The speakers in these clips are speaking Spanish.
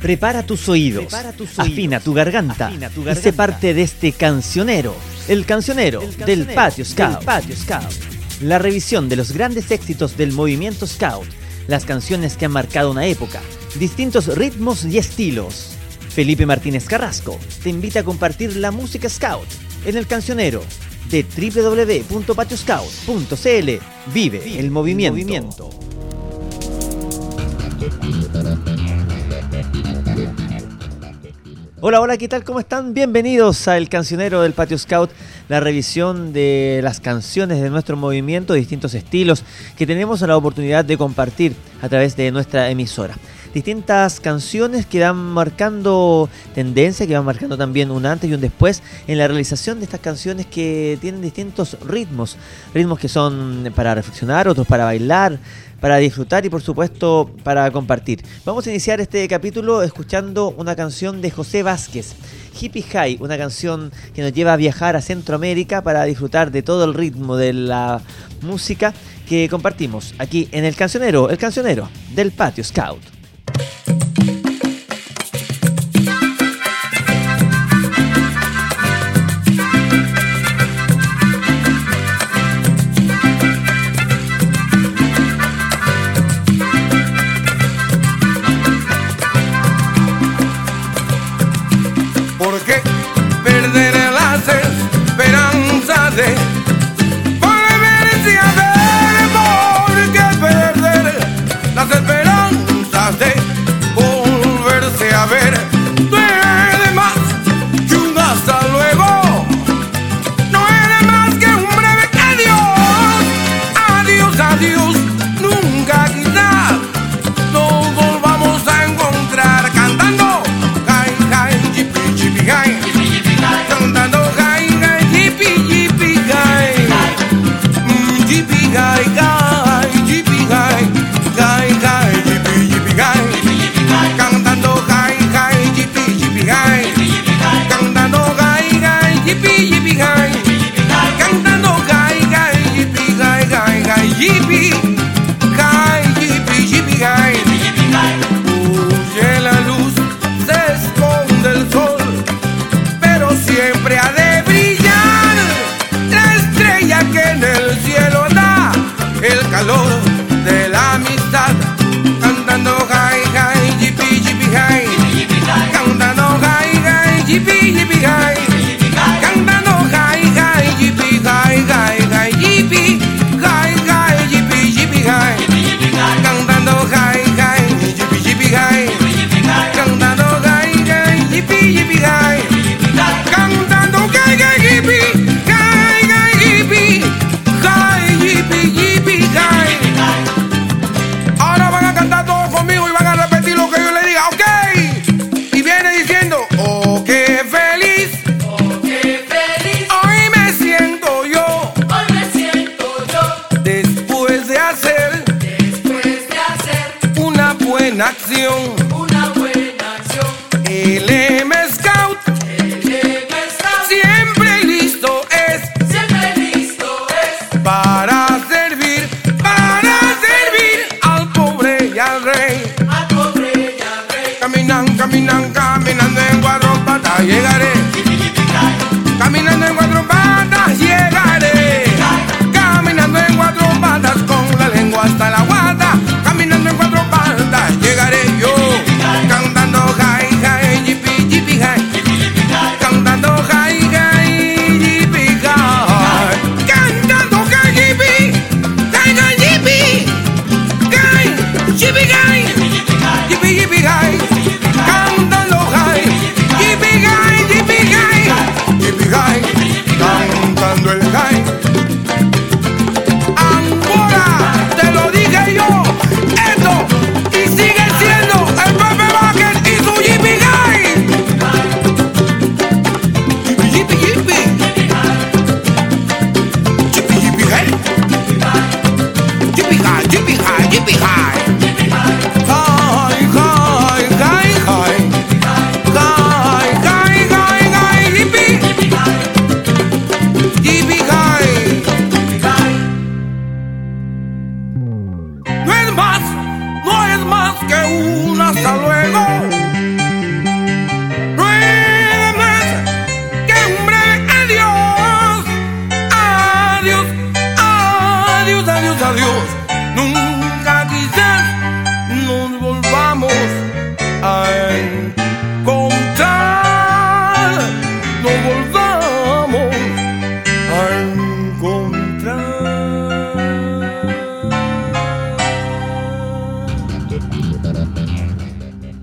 Prepara tus oídos, afina, tu garganta, y sé parte de este cancionero, el cancionero, del, Patio Scout. La revisión de los grandes éxitos del movimiento Scout, las canciones que han marcado una época, distintos ritmos y estilos. Felipe Martínez Carrasco te invita a compartir la música Scout en el cancionero de www.patioscout.cl. Vive el movimiento. Hola, hola, ¿qué tal? ¿Cómo están? Bienvenidos a El Cancionero del Patio Scout, la revisión de las canciones de nuestro movimiento, distintos estilos que tenemos la oportunidad de compartir a través de nuestra emisora. Distintas canciones que van marcando tendencia, que van marcando también un antes y un después en la realización de estas canciones que tienen distintos ritmos, ritmos que son para reflexionar, otros para bailar, para disfrutar y por supuesto para compartir. Vamos a iniciar este capítulo escuchando una canción de José Vázquez. Hippie High, una canción que nos lleva a viajar a Centroamérica para disfrutar de todo el ritmo de la música que compartimos aquí en el cancionero, el cancionero del Patio Scout.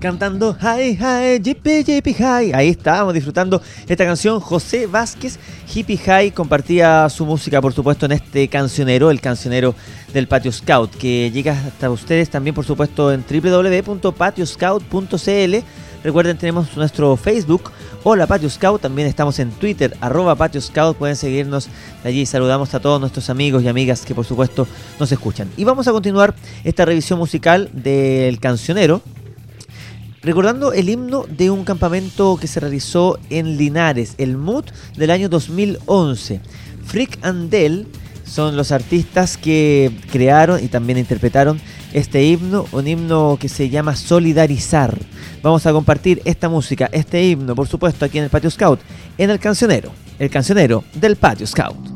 Cantando Hi, hi, jippy, jippy, hi. Ahí estábamos disfrutando esta canción. José Vázquez, Hippie High, compartía su música, por supuesto, en este cancionero, el cancionero del Patio Scout, que llega hasta ustedes también, por supuesto, en www.patioscout.cl. Recuerden, tenemos nuestro Facebook, Hola Patio Scout, también estamos en Twitter, arroba Patio Scout, pueden seguirnos allí. Saludamos a todos nuestros amigos y amigas que por supuesto nos escuchan. Y vamos a continuar esta revisión musical del cancionero, recordando el himno de un campamento que se realizó en Linares, el MUT del año 2011. Frick and Dell son los artistas que crearon y también interpretaron este himno, un himno que se llama Solidarizar. Vamos a compartir esta música, este himno, por supuesto, aquí en el Patio Scout, en el cancionero, el cancionero del Patio Scout.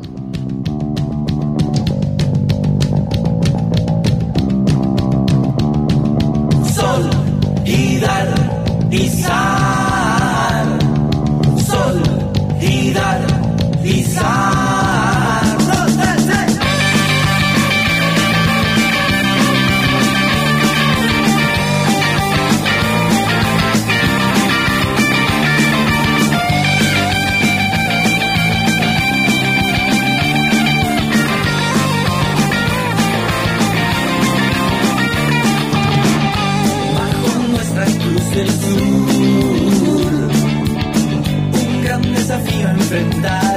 enfrentar.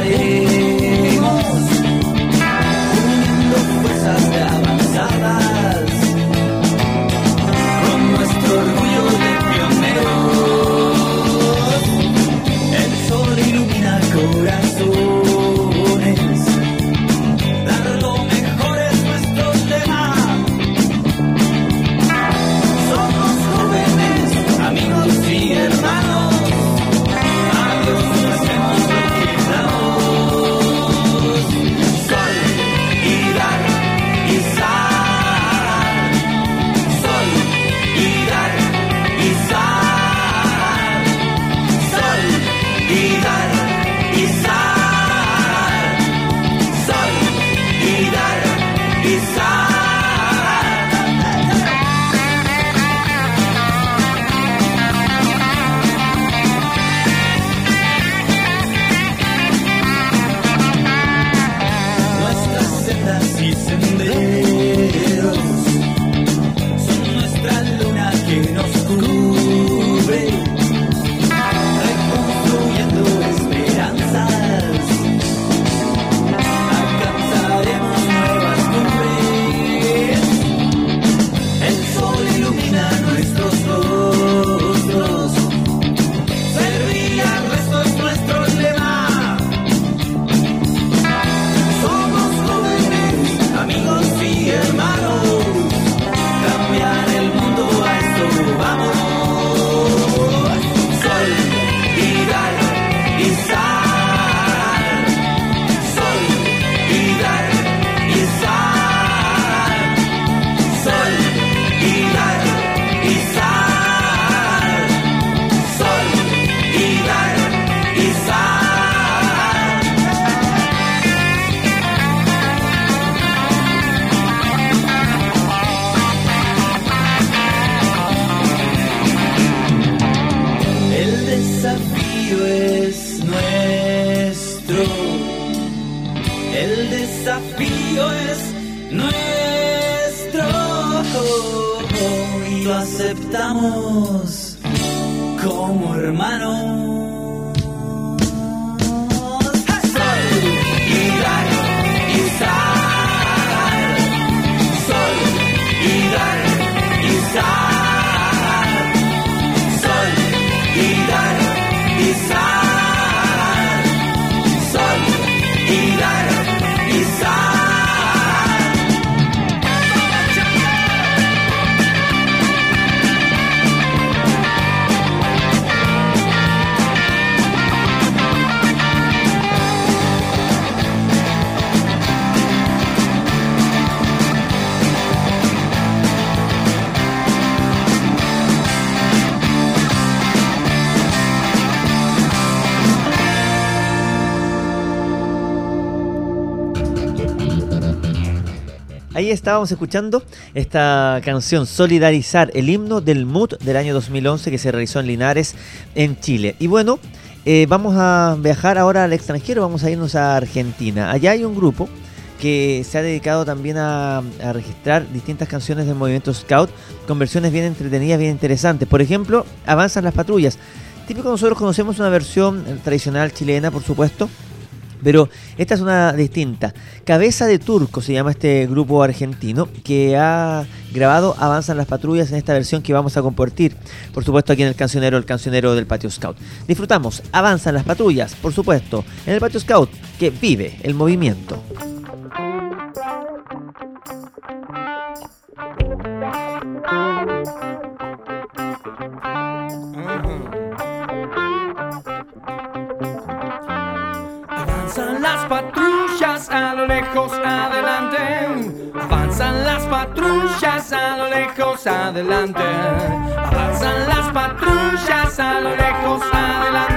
Estábamos escuchando esta canción Solidarizar, el himno del MUT del año 2011 que se realizó en Linares, en Chile. Y bueno, eh, vamos a viajar ahora al extranjero, vamos a irnos a Argentina. Allá hay un grupo que se ha dedicado también a, registrar distintas canciones del movimiento Scout con versiones bien entretenidas, bien interesantes. Por ejemplo, Avanzan las patrullas. Típico nosotros conocemos una versión tradicional chilena, por supuesto, pero esta es una distinta. Cabeza de Turco se llama este grupo argentino que ha grabado Avanzan las patrullas en esta versión que vamos a compartir, por supuesto aquí en el cancionero, el cancionero del Patio Scout. Disfrutamos Avanzan las patrullas, por supuesto, en el Patio Scout que vive el movimiento. Las patrullas a lo lejos adelante. Avanzan las patrullas a lo lejos adelante. Avanzan las patrullas a lo lejos adelante.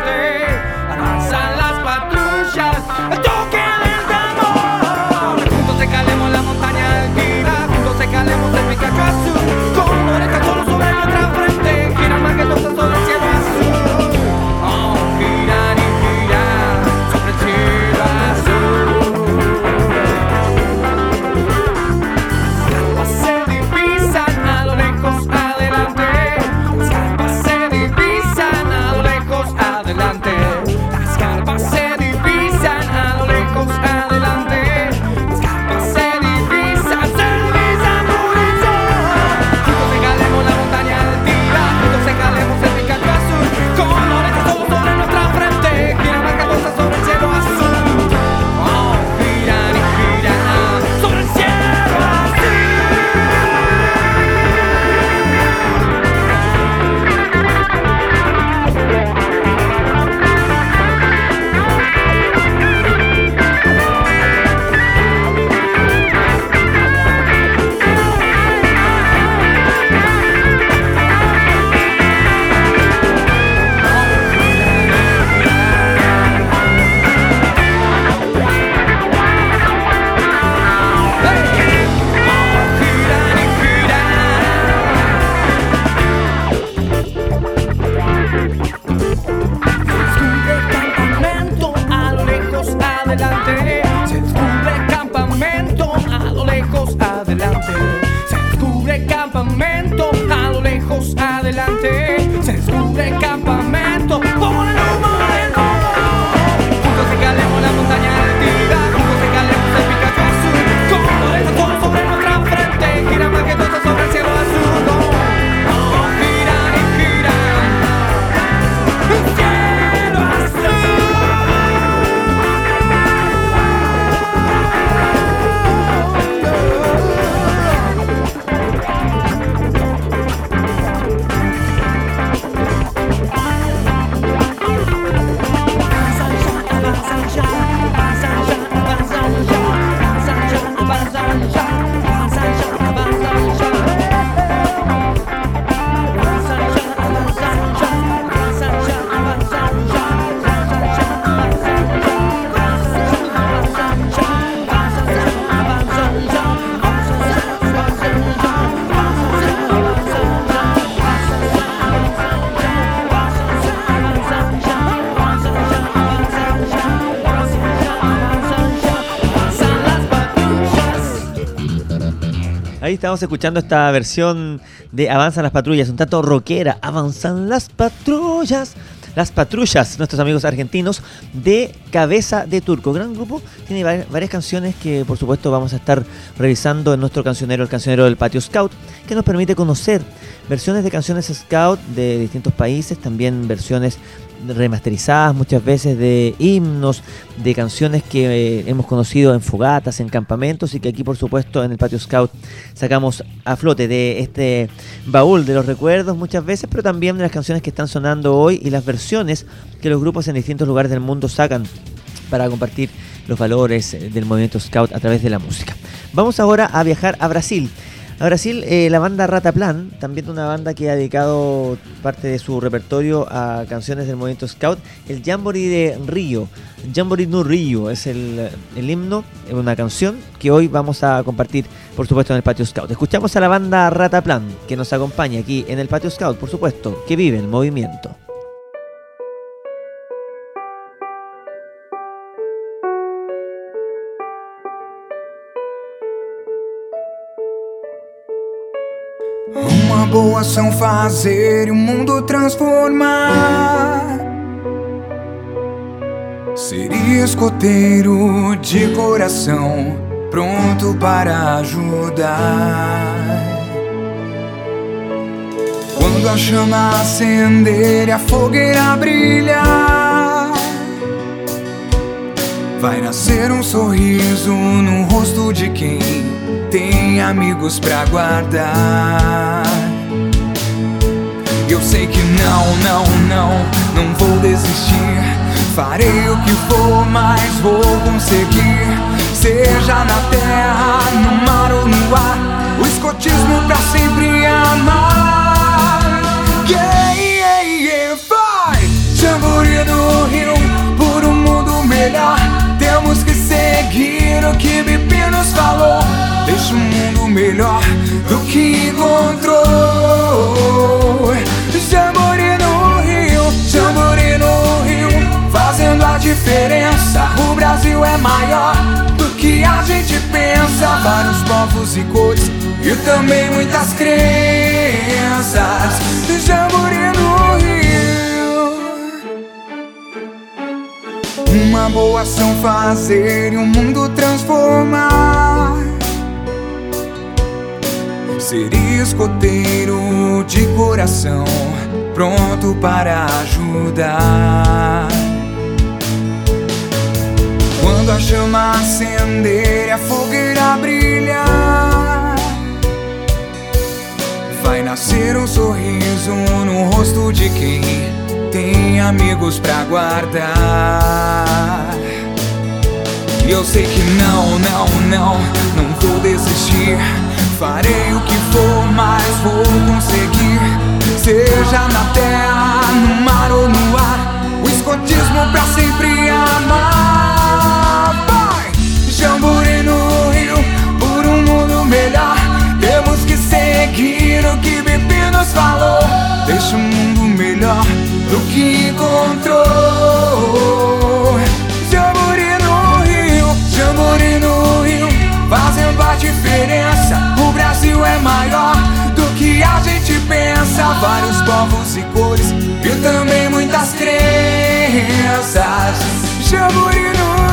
Descubre campamento Estamos escuchando esta versión de Avanzan las patrullas, un tanto rockera. Avanzan las patrullas. Las patrullas, nuestros amigos argentinos, de Cabeza de Turco. Gran grupo, tiene vari- varias canciones que por supuesto vamos a estar revisando en nuestro cancionero, el cancionero del Patio Scout, que nos permite conocer versiones de canciones Scout de distintos países, también versiones remasterizadas muchas veces de himnos, de canciones que eh, hemos conocido en fogatas, en campamentos y que aquí por supuesto en el Patio Scout sacamos a flote de este baúl de los recuerdos muchas veces, pero también de las canciones que están sonando hoy y las versiones que los grupos en distintos lugares del mundo sacan para compartir los valores del movimiento Scout a través de la música. Vamos ahora a viajar a Brasil. A Brasil, eh, la banda Rataplan, también una banda que ha dedicado parte de su repertorio a canciones del movimiento Scout, el Jamboree de Río. Jamboree no Río es el, el himno, una canción que hoy vamos a compartir por supuesto, en el Patio Scout. Escuchamos a la banda Rataplan, que nos acompaña aquí en el Patio Scout, por supuesto, que vive el movimiento. Uma boa ação fazer o mundo transformar. Seria escoteiro de coração, pronto para ajudar. Quando a chama acender e a fogueira brilhar, vai nascer um sorriso no rosto de quem tem amigos pra guardar. Eu sei que não, não, não, não vou desistir. Farei o que for, mas vou conseguir. Seja na terra, no mar ou no ar, o escotismo pra sempre amar. Yeah, yeah, yeah, vai! Jamboree no Rio, por um mundo melhor. Temos que seguir o que Bibi nos falou. Deixa um mundo melhor do que encontrou. Gente pensa. Vários povos e cores e também muitas crenças. Jamboree no Rio. Uma boa ação fazer e o mundo transformar. Ser escoteiro de coração, pronto para ajudar. Quando a chama acender e a fogueira brilhar, vai nascer um sorriso no rosto de quem tem amigos pra guardar. E eu sei que não, não, não, não vou desistir. Farei o que for, mas vou conseguir. Seja na terra, no mar ou no ar, o escotismo pra sempre amar. O que Bibi nos falou. Deixa um mundo melhor do que encontrou. Jamboree no Rio, jamboree no Rio, fazendo a diferença. O Brasil é maior do que a gente pensa. Vários povos e cores e também muitas crenças. Jamboree no Rio.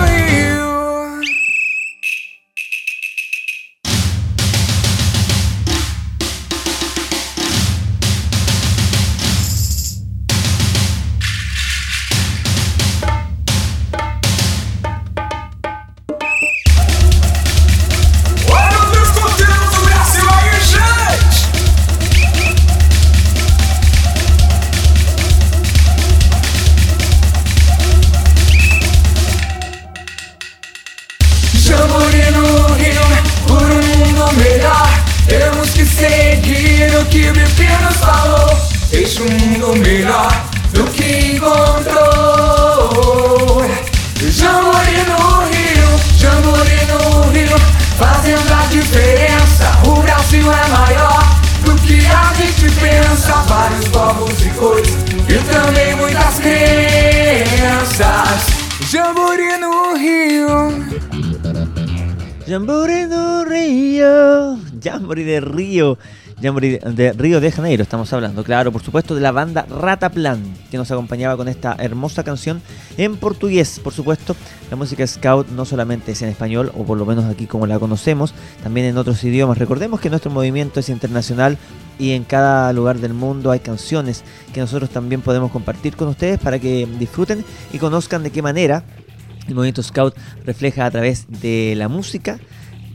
Jamboree do Río. Jamboree de Río. Jamboree de Río de Janeiro estamos hablando, claro, por supuesto, de la banda Rataplan, que nos acompañaba con esta hermosa canción en portugués, por supuesto. La música scout no solamente es en español, o por lo menos aquí como la conocemos, también en otros idiomas. Recordemos que nuestro movimiento es internacional y en cada lugar del mundo hay canciones que nosotros también podemos compartir con ustedes para que disfruten y conozcan de qué manera el movimiento Scout refleja a través de la música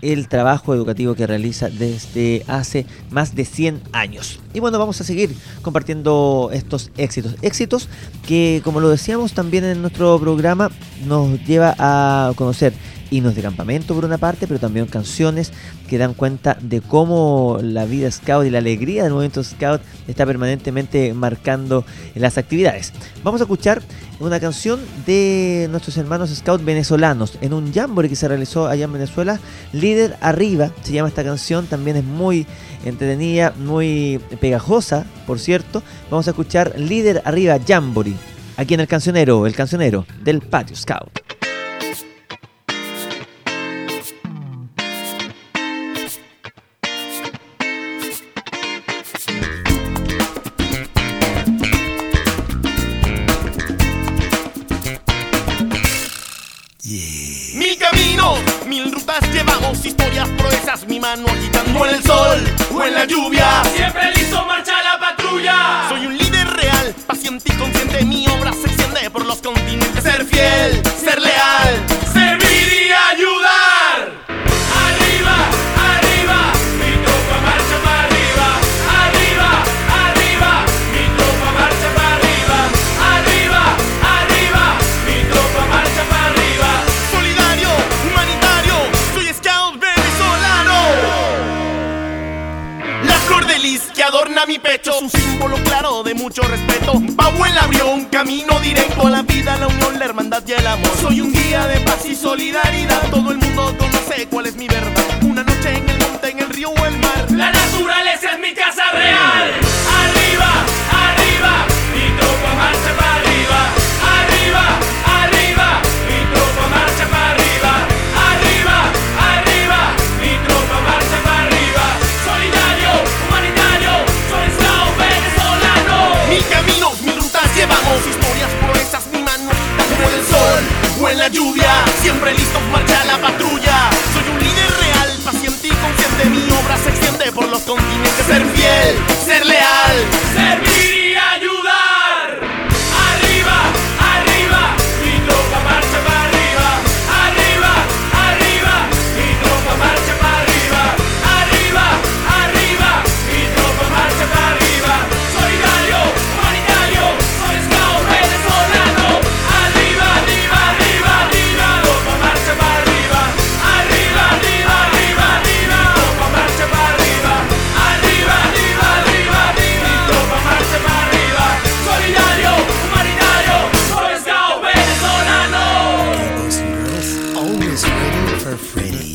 el trabajo educativo que realiza desde hace más de 100 años. Y bueno, vamos a seguir compartiendo estos éxitos. Éxitos que, como lo decíamos también en nuestro programa, nos lleva a conocer himnos de campamento por una parte, pero también canciones que dan cuenta de cómo la vida scout y la alegría del movimiento scout está permanentemente marcando las actividades. Vamos a escuchar una canción de nuestros hermanos scout venezolanos en un jamboree que se realizó allá en Venezuela, Líder Arriba, se llama esta canción, también es muy entretenida, muy pegajosa, por cierto. Vamos a escuchar Líder Arriba Jamboree, aquí en el cancionero, el cancionero del Patio Scout. Lluvia. Lluvia. Siempre listos, marcha la patrulla. Soy un líder real, paciente y consciente. Mi obra se extiende por los continentes. Ser fiel, ser leal. Servir always ready for Freddy.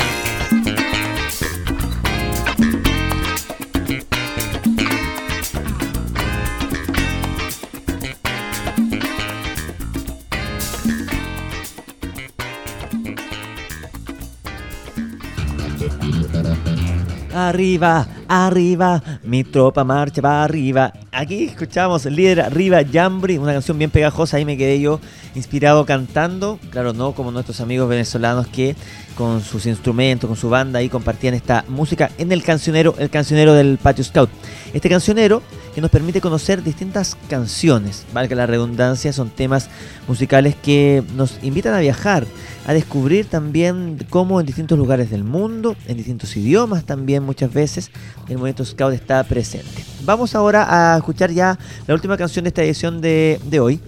Arriba, arriba, mi tropa marcha va arriba. Aquí escuchamos líder arriba, Jambri, una canción bien pegajosa. Ahí me quedé yo inspirado cantando. Claro, no como nuestros amigos venezolanos que con sus instrumentos, con su banda ahí compartían esta música en el cancionero, el cancionero del Patio Scout. Este cancionero que nos permite conocer distintas canciones, valga la redundancia, son temas musicales que nos invitan a viajar, a descubrir también cómo en distintos lugares del mundo, en distintos idiomas también muchas veces, el movimiento Scout está presente. Vamos ahora a escuchar ya la última canción de esta edición de, de hoy,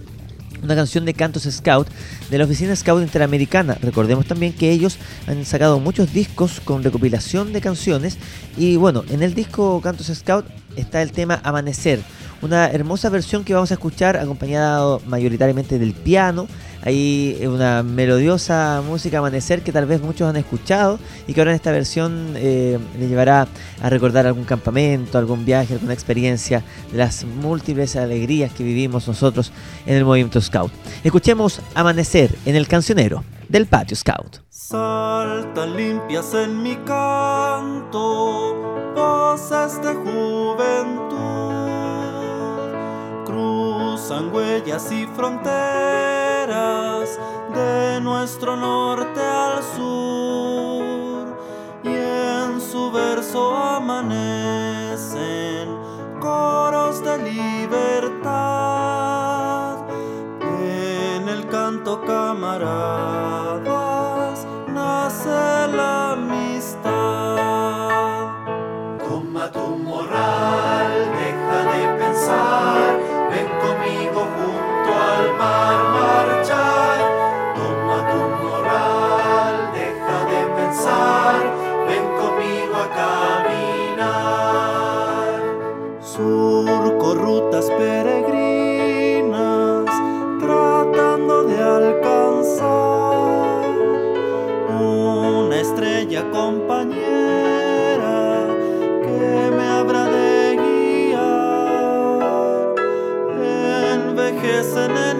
una canción de Cantos Scout de la Oficina Scout Interamericana. Recordemos también que ellos han sacado muchos discos con recopilación de canciones y bueno, en el disco Cantos Scout está el tema Amanecer, una hermosa versión que vamos a escuchar acompañada mayoritariamente del piano. Hay una melodiosa música Amanecer que tal vez muchos han escuchado y que ahora en esta versión eh, le llevará a recordar algún campamento, algún viaje, alguna experiencia las múltiples alegrías que vivimos nosotros en el movimiento Scout. Escuchemos Amanecer en el cancionero del Patio Scout. Saltan limpias en mi canto, voces de juventud, cruzan huellas y fronteras de nuestro norte al sur, y en su verso amanecen listening.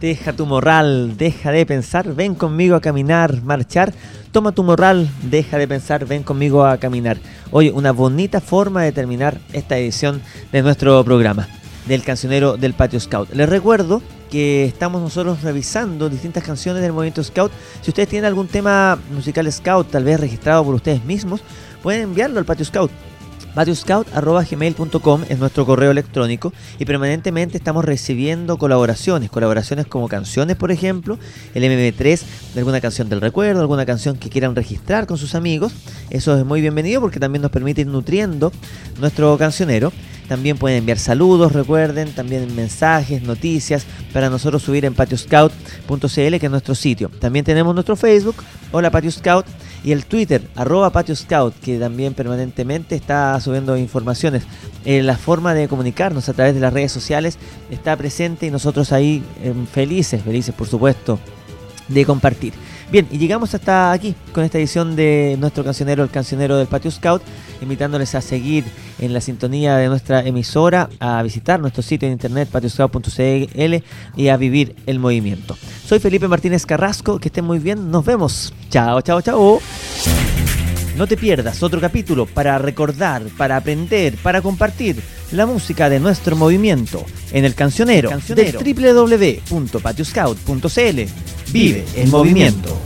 Deja tu morral, deja de pensar, ven conmigo a caminar, marchar. Toma tu morral, deja de pensar, ven conmigo a caminar. Hoy una bonita forma de terminar esta edición de nuestro programa, del cancionero del Patio Scout. Les recuerdo que estamos nosotros revisando distintas canciones del movimiento Scout. Si ustedes tienen algún tema musical Scout, tal vez registrado por ustedes mismos, pueden enviarlo al Patio Scout. patioscout.gmail.com es nuestro correo electrónico y permanentemente estamos recibiendo colaboraciones, colaboraciones como canciones, por ejemplo, el MP3 de alguna canción del recuerdo, alguna canción que quieran registrar con sus amigos. Eso es muy bienvenido porque también nos permite ir nutriendo nuestro cancionero. También pueden enviar saludos, recuerden, también mensajes, noticias para nosotros subir en patioscout.cl, que es nuestro sitio. También tenemos nuestro Facebook, Hola Patio Scout, y el Twitter, arroba Patio Scout, que también permanentemente está subiendo informaciones. Eh, la forma de comunicarnos a través de las redes sociales está presente y nosotros ahí eh, felices, felices por supuesto, de compartir. Bien, y llegamos hasta aquí con esta edición de nuestro cancionero, el cancionero del Patio Scout, invitándoles a seguir en la sintonía de nuestra emisora, a visitar nuestro sitio de internet patioscout.cl y a vivir el movimiento. Soy Felipe Martínez Carrasco, que estén muy bien, nos vemos. Chao, chao, chao. No te pierdas otro capítulo para recordar, para aprender, para compartir la música de nuestro movimiento en el cancionero, Cancionero. del www.patioscout.cl. Vive el movimiento.